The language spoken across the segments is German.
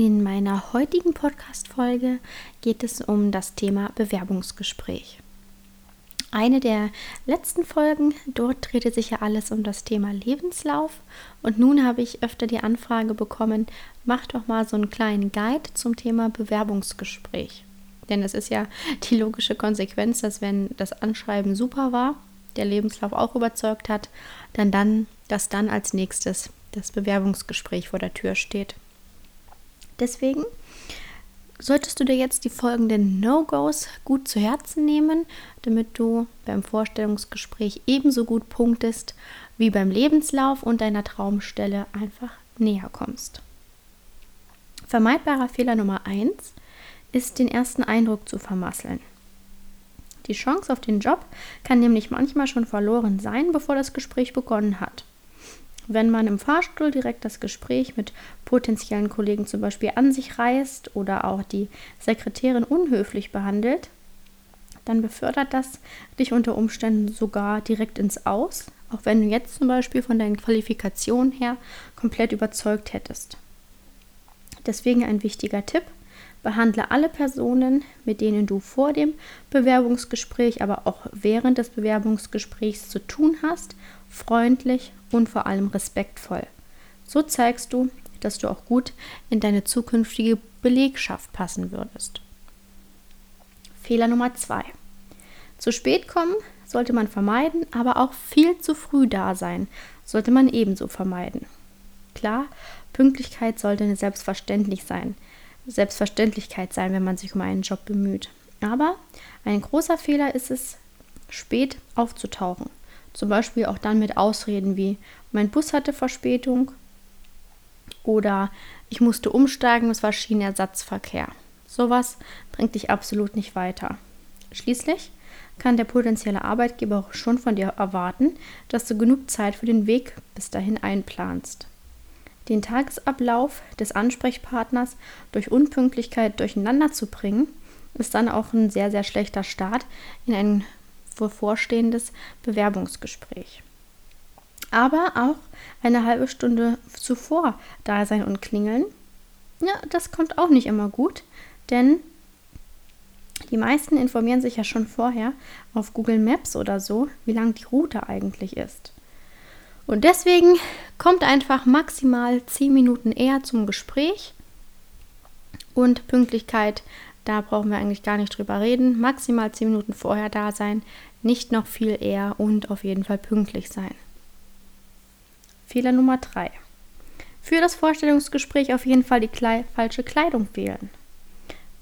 In meiner heutigen Podcast-Folge geht es um das Thema Bewerbungsgespräch. Eine der letzten Folgen, dort drehte sich ja alles um das Thema Lebenslauf und nun habe ich öfter die Anfrage bekommen, mach doch mal so einen kleinen Guide zum Thema Bewerbungsgespräch. Denn es ist ja die logische Konsequenz, dass wenn das Anschreiben super war, der Lebenslauf auch überzeugt hat, dann dann, dass dann als nächstes das Bewerbungsgespräch vor der Tür steht. Deswegen solltest du dir jetzt die folgenden No-Gos gut zu Herzen nehmen, damit du beim Vorstellungsgespräch ebenso gut punktest wie beim Lebenslauf und deiner Traumstelle einfach näher kommst. Vermeidbarer Fehler Nummer 1 ist, den ersten Eindruck zu vermasseln. Die Chance auf den Job kann nämlich manchmal schon verloren sein, bevor das Gespräch begonnen hat. Wenn man im Fahrstuhl direkt das Gespräch mit potenziellen Kollegen zum Beispiel an sich reißt oder auch die Sekretärin unhöflich behandelt, dann befördert das dich unter Umständen sogar direkt ins Aus, auch wenn du jetzt zum Beispiel von deinen Qualifikationen her komplett überzeugt hättest. Deswegen ein wichtiger Tipp. Behandle alle Personen, mit denen du vor dem Bewerbungsgespräch, aber auch während des Bewerbungsgesprächs zu tun hast, freundlich und vor allem respektvoll. So zeigst du, dass du auch gut in deine zukünftige Belegschaft passen würdest. Fehler Nummer zwei. Zu spät kommen sollte man vermeiden, aber auch viel zu früh da sein sollte man ebenso vermeiden. Klar, Pünktlichkeit sollte Selbstverständlich sein. Selbstverständlichkeit sein, wenn man sich um einen Job bemüht. Aber ein großer Fehler ist es, spät aufzutauchen. Zum Beispiel auch dann mit Ausreden wie mein Bus hatte Verspätung oder ich musste umsteigen, es war Schienenersatzverkehr. Sowas bringt dich absolut nicht weiter. Schließlich kann der potenzielle Arbeitgeber schon von dir erwarten, dass du genug Zeit für den Weg bis dahin einplanst. Den Tagesablauf des Ansprechpartners durch Unpünktlichkeit durcheinander zu bringen, ist dann auch ein sehr, sehr schlechter Start in ein bevorstehendes Bewerbungsgespräch. Aber auch eine halbe Stunde zuvor da sein und klingeln, ja, das kommt auch nicht immer gut, denn die meisten informieren sich ja schon vorher auf Google Maps oder so, wie lang die Route eigentlich ist. Und deswegen kommt einfach maximal 10 Minuten eher zum Gespräch und Pünktlichkeit da brauchen wir eigentlich gar nicht drüber reden. Maximal 10 Minuten vorher da sein, nicht noch viel eher und auf jeden Fall pünktlich sein. Fehler Nummer 3. Für das Vorstellungsgespräch auf jeden Fall die Kle falsche Kleidung wählen.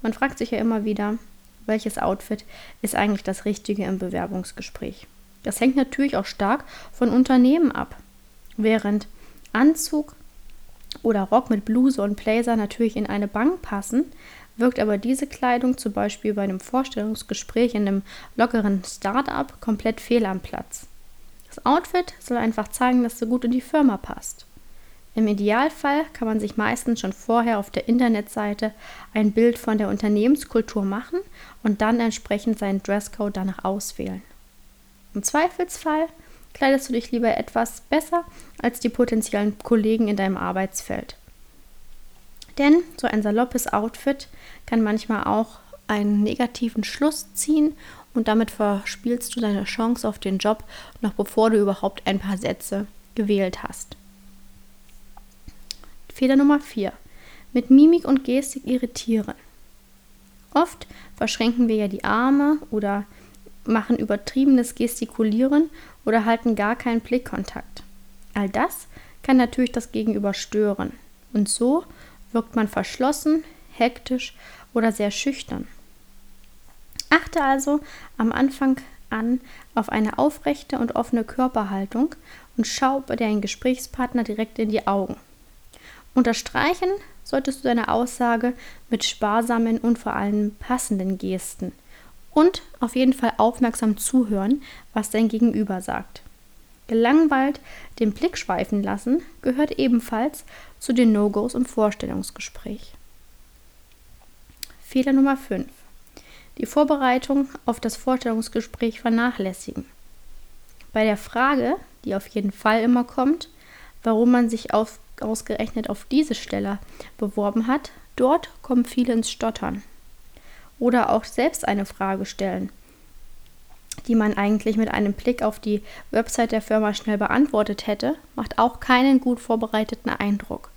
Man fragt sich ja immer wieder, welches Outfit ist eigentlich das Richtige im Bewerbungsgespräch. Das hängt natürlich auch stark von Unternehmen ab. Während Anzug oder Rock mit Bluse und Blazer natürlich in eine Bank passen, wirkt aber diese Kleidung zum Beispiel bei einem Vorstellungsgespräch in einem lockeren Start-up komplett fehl am Platz. Das Outfit soll einfach zeigen, dass du gut in die Firma passt. Im Idealfall kann man sich meistens schon vorher auf der Internetseite ein Bild von der Unternehmenskultur machen und dann entsprechend seinen Dresscode danach auswählen. Im Zweifelsfall kleidest du dich lieber etwas besser als die potenziellen Kollegen in deinem Arbeitsfeld. Denn so ein saloppes Outfit kann manchmal auch einen negativen Schluss ziehen und damit verspielst du deine Chance auf den Job, noch bevor du überhaupt ein paar Sätze gewählt hast. Fehler Nummer 4. Mit Mimik und Gestik irritieren. Oft verschränken wir ja die Arme oder machen übertriebenes Gestikulieren oder halten gar keinen Blickkontakt. All das kann natürlich das Gegenüber stören. Und so wirkt man verschlossen, hektisch oder sehr schüchtern. Achte also am Anfang an auf eine aufrechte und offene Körperhaltung und schau bei deinem Gesprächspartner direkt in die Augen. Unterstreichen solltest du deine Aussage mit sparsamen und vor allem passenden Gesten und auf jeden Fall aufmerksam zuhören, was dein Gegenüber sagt. Gelangweilt den Blick schweifen lassen gehört ebenfalls zu den No-Gos im Vorstellungsgespräch. Fehler Nummer 5. Die Vorbereitung auf das Vorstellungsgespräch vernachlässigen. Bei der Frage, die auf jeden Fall immer kommt, warum man sich auf, ausgerechnet auf diese Stelle beworben hat, dort kommen viele ins Stottern. Oder auch selbst eine Frage stellen, die man eigentlich mit einem Blick auf die Website der Firma schnell beantwortet hätte, macht auch keinen gut vorbereiteten Eindruck.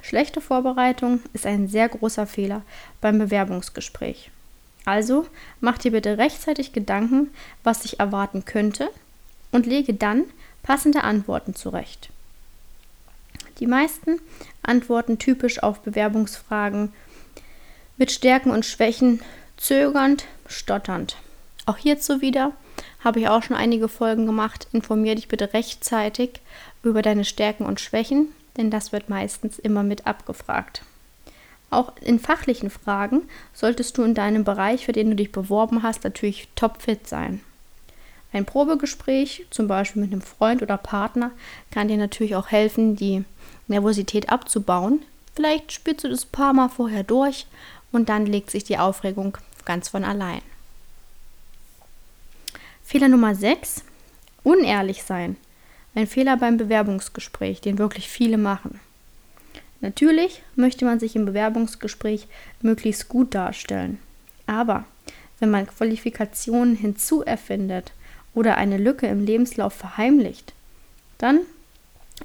Schlechte Vorbereitung ist ein sehr großer Fehler beim Bewerbungsgespräch. Also mach dir bitte rechtzeitig Gedanken, was sich erwarten könnte und lege dann passende Antworten zurecht. Die meisten antworten typisch auf Bewerbungsfragen mit Stärken und Schwächen zögernd, stotternd. Auch hierzu wieder habe ich auch schon einige Folgen gemacht. Informiere dich bitte rechtzeitig über deine Stärken und Schwächen, denn das wird meistens immer mit abgefragt. Auch in fachlichen Fragen solltest du in deinem Bereich, für den du dich beworben hast, natürlich topfit sein. Ein Probegespräch, zum Beispiel mit einem Freund oder Partner, kann dir natürlich auch helfen, die Nervosität abzubauen. Vielleicht spielst du das ein paar Mal vorher durch und dann legt sich die Aufregung ganz von allein. Fehler Nummer 6. Unehrlich sein. Ein Fehler beim Bewerbungsgespräch, den wirklich viele machen. Natürlich möchte man sich im Bewerbungsgespräch möglichst gut darstellen. Aber wenn man Qualifikationen hinzuerfindet oder eine Lücke im Lebenslauf verheimlicht, dann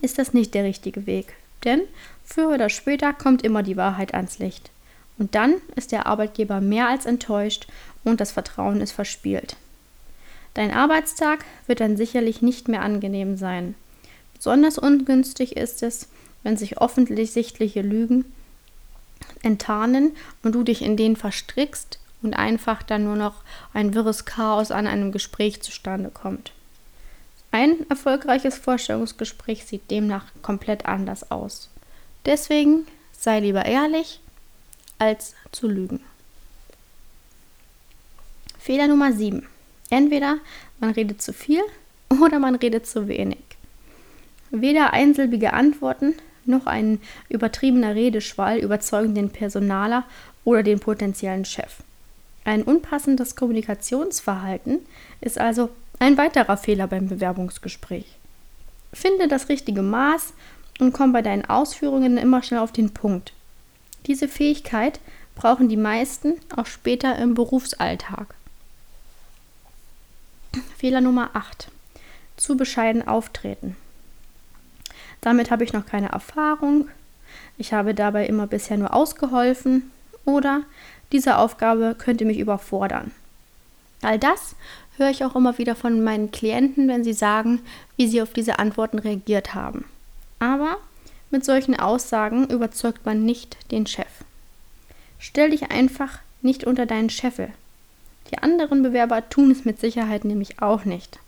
ist das nicht der richtige Weg. Denn früher oder später kommt immer die Wahrheit ans Licht. Und dann ist der Arbeitgeber mehr als enttäuscht und das Vertrauen ist verspielt. Dein Arbeitstag wird dann sicherlich nicht mehr angenehm sein. Besonders ungünstig ist es, wenn sich offensichtliche Lügen enttarnen und du dich in denen verstrickst und einfach dann nur noch ein wirres Chaos an einem Gespräch zustande kommt. Ein erfolgreiches Vorstellungsgespräch sieht demnach komplett anders aus. Deswegen sei lieber ehrlich, als zu lügen. Fehler Nummer 7. Entweder man redet zu viel oder man redet zu wenig. Weder einsilbige Antworten noch ein übertriebener Redeschwall überzeugen den Personaler oder den potenziellen Chef. Ein unpassendes Kommunikationsverhalten ist also ein weiterer Fehler beim Bewerbungsgespräch. Finde das richtige Maß und komm bei deinen Ausführungen immer schnell auf den Punkt. Diese Fähigkeit brauchen die meisten auch später im Berufsalltag. Fehler Nummer 8. Zu bescheiden auftreten. Damit habe ich noch keine Erfahrung. Ich habe dabei immer bisher nur ausgeholfen oder diese Aufgabe könnte mich überfordern. All das höre ich auch immer wieder von meinen Klienten, wenn sie sagen, wie sie auf diese Antworten reagiert haben. Aber mit solchen Aussagen überzeugt man nicht den Chef. Stell dich einfach nicht unter deinen Scheffel. Die anderen Bewerber tun es mit Sicherheit nämlich auch nicht.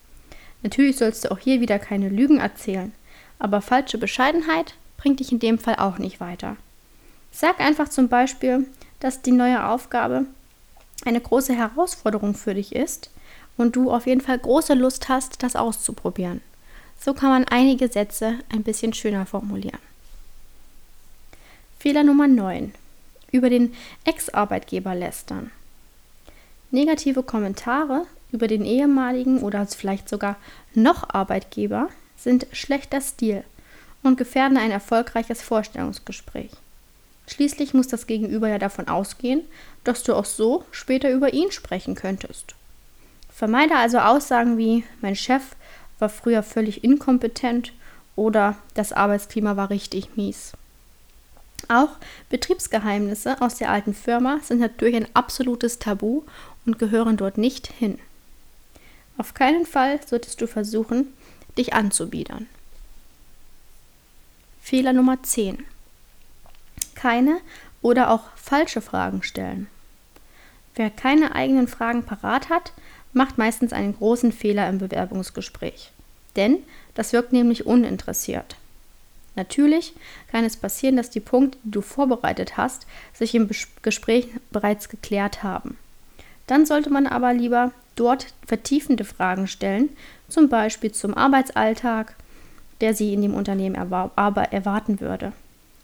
Natürlich sollst du auch hier wieder keine Lügen erzählen, aber falsche Bescheidenheit bringt dich in dem Fall auch nicht weiter. Sag einfach zum Beispiel, dass die neue Aufgabe eine große Herausforderung für dich ist und du auf jeden Fall große Lust hast, das auszuprobieren. So kann man einige Sätze ein bisschen schöner formulieren. Fehler Nummer 9. Über den Ex-Arbeitgeber lästern. Negative Kommentare über den ehemaligen oder vielleicht sogar noch Arbeitgeber sind schlechter Stil und gefährden ein erfolgreiches Vorstellungsgespräch. Schließlich muss das Gegenüber ja davon ausgehen, dass du auch so später über ihn sprechen könntest. Vermeide also Aussagen wie mein Chef war früher völlig inkompetent oder das Arbeitsklima war richtig mies. Auch Betriebsgeheimnisse aus der alten Firma sind natürlich ein absolutes Tabu und gehören dort nicht hin. Auf keinen Fall solltest du versuchen, dich anzubiedern. Fehler Nummer 10. Keine oder auch falsche Fragen stellen. Wer keine eigenen Fragen parat hat, macht meistens einen großen Fehler im Bewerbungsgespräch. Denn das wirkt nämlich uninteressiert. Natürlich kann es passieren, dass die Punkte, die du vorbereitet hast, sich im Gespräch bereits geklärt haben. Dann sollte man aber lieber dort vertiefende Fragen stellen, zum Beispiel zum Arbeitsalltag, der sie in dem Unternehmen aber erwarten würde.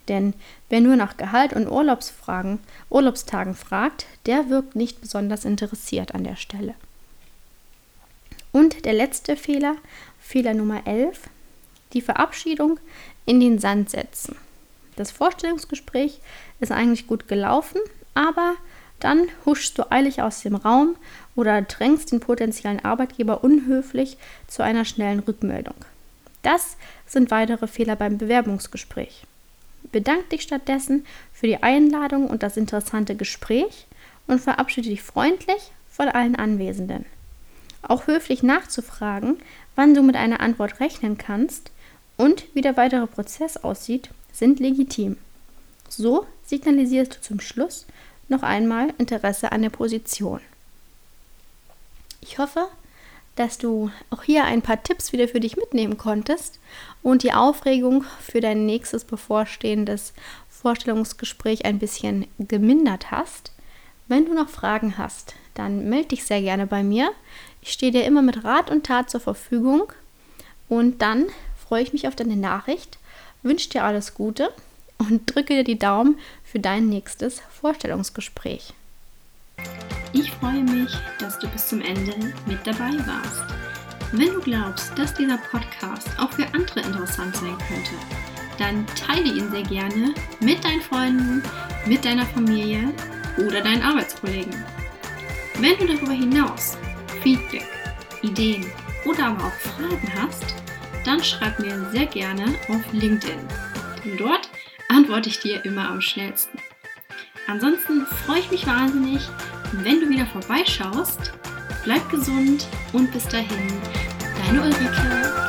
Denn wer nur nach Gehalt und Urlaubsfragen, Urlaubstagen fragt, der wirkt nicht besonders interessiert an der Stelle. Und der letzte Fehler, Fehler Nummer 11, die Verabschiedung in den Sand setzen. Das Vorstellungsgespräch ist eigentlich gut gelaufen, aber dann huschst du eilig aus dem Raum oder drängst den potenziellen Arbeitgeber unhöflich zu einer schnellen Rückmeldung. Das sind weitere Fehler beim Bewerbungsgespräch. Bedank dich stattdessen für die Einladung und das interessante Gespräch und verabschiede dich freundlich von allen Anwesenden. Auch höflich nachzufragen, wann du mit einer Antwort rechnen kannst und wie der weitere Prozess aussieht, sind legitim. So signalisierst du zum Schluss noch einmal Interesse an der Position. Ich hoffe, dass du auch hier ein paar Tipps wieder für dich mitnehmen konntest und die Aufregung für dein nächstes bevorstehendes Vorstellungsgespräch ein bisschen gemindert hast. Wenn du noch Fragen hast, dann melde dich sehr gerne bei mir. Ich stehe dir immer mit Rat und Tat zur Verfügung und dann freue ich mich auf deine Nachricht, wünsche dir alles Gute und drücke dir die Daumen für dein nächstes Vorstellungsgespräch. Ich freue mich, dass du bis zum Ende mit dabei warst. Wenn du glaubst, dass dieser Podcast auch für andere interessant sein könnte, dann teile ihn sehr gerne mit deinen Freunden, mit deiner Familie oder deinen Arbeitskollegen. Wenn du darüber hinaus Feedback, Ideen oder aber auch Fragen hast, dann schreib mir sehr gerne auf LinkedIn. Denn dort antworte ich dir immer am schnellsten. Ansonsten freue ich mich wahnsinnig, wenn du wieder vorbeischaust. Bleib gesund und bis dahin, deine Ulrike.